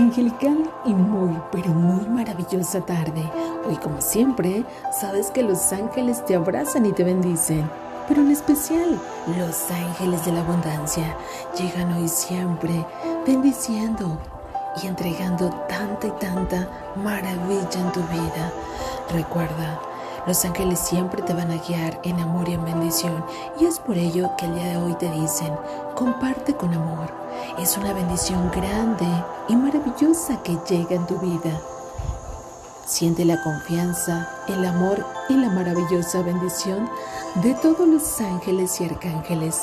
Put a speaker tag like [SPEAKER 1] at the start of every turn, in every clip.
[SPEAKER 1] mágica y muy, pero muy maravillosa tarde. Hoy, como siempre, sabes que los ángeles te abrazan y te bendicen. Pero en especial, los ángeles de la abundancia llegan hoy siempre bendiciendo y entregando tanta y tanta maravilla en tu vida. Recuerda, los ángeles siempre te van a guiar en amor y en bendición y es por ello que el día de hoy te dicen, comparte con amor. Es una bendición grande y maravillosa que llega en tu vida. Siente la confianza, el amor y la maravillosa bendición de todos los ángeles y arcángeles.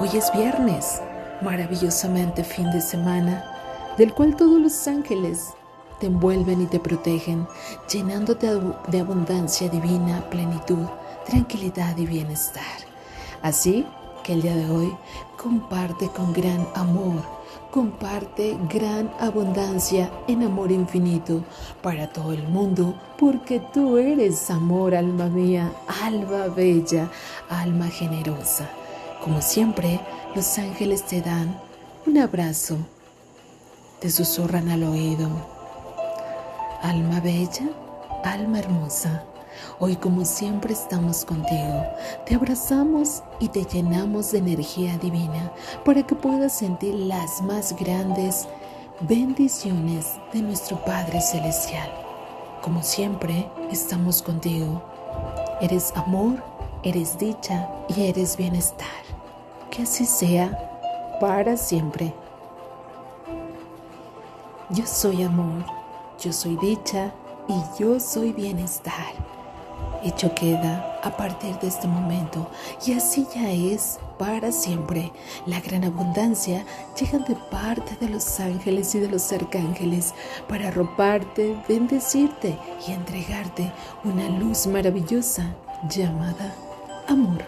[SPEAKER 1] Hoy es viernes, maravillosamente fin de semana, del cual todos los ángeles te envuelven y te protegen, llenándote de abundancia divina, plenitud, tranquilidad y bienestar. Así que el día de hoy comparte con gran amor, comparte gran abundancia en amor infinito para todo el mundo, porque tú eres amor, alma mía, alma bella, alma generosa. Como siempre, los ángeles te dan un abrazo, te susurran al oído Alma bella, alma hermosa, hoy como siempre estamos contigo. Te abrazamos y te llenamos de energía divina para que puedas sentir las más grandes bendiciones de nuestro Padre Celestial. Como siempre, estamos contigo. Eres amor, eres dicha y eres bienestar. Que así sea para siempre. Yo soy amor yo soy dicha y yo soy bienestar. Hecho queda a partir de este momento y así ya es para siempre. La gran abundancia llega de parte de los ángeles y de los arcángeles para arroparte, bendecirte y entregarte una luz maravillosa llamada amor.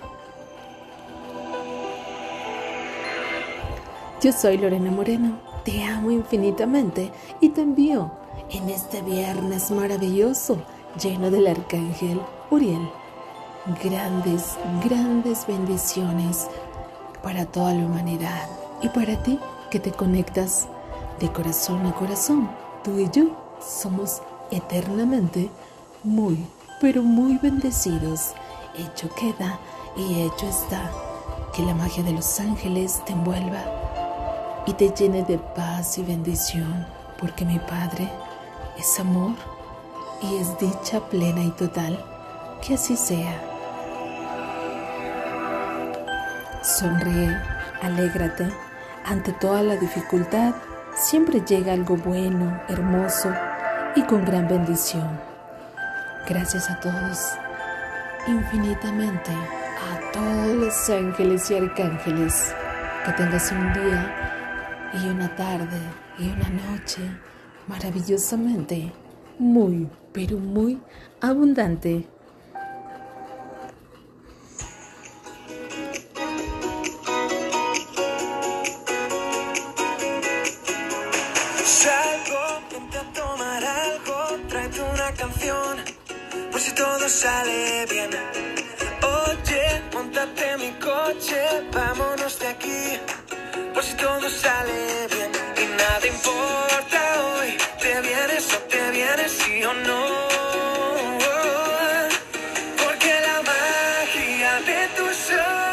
[SPEAKER 1] Yo soy Lorena Moreno, te amo infinitamente y te envío en este viernes maravilloso lleno del arcángel Uriel. Grandes, grandes bendiciones para toda la humanidad y para ti que te conectas de corazón a corazón. Tú y yo somos eternamente muy, pero muy bendecidos. Hecho queda y hecho está. Que la magia de los ángeles te envuelva y te llene de paz y bendición, porque mi Padre es amor y es dicha plena y total. Que así sea. Sonríe, alégrate. Ante toda la dificultad, siempre llega algo bueno, hermoso y con gran bendición. Gracias a todos, infinitamente, a todos los ángeles y arcángeles. Que tengas un día y una tarde y una noche maravillosamente, muy, pero muy abundante.
[SPEAKER 2] Salgo, vente a tomar algo, tráete una canción, por si todo sale bien. Importa hoy, te vienes o te vienes, sí o no. Porque la magia de tus ojos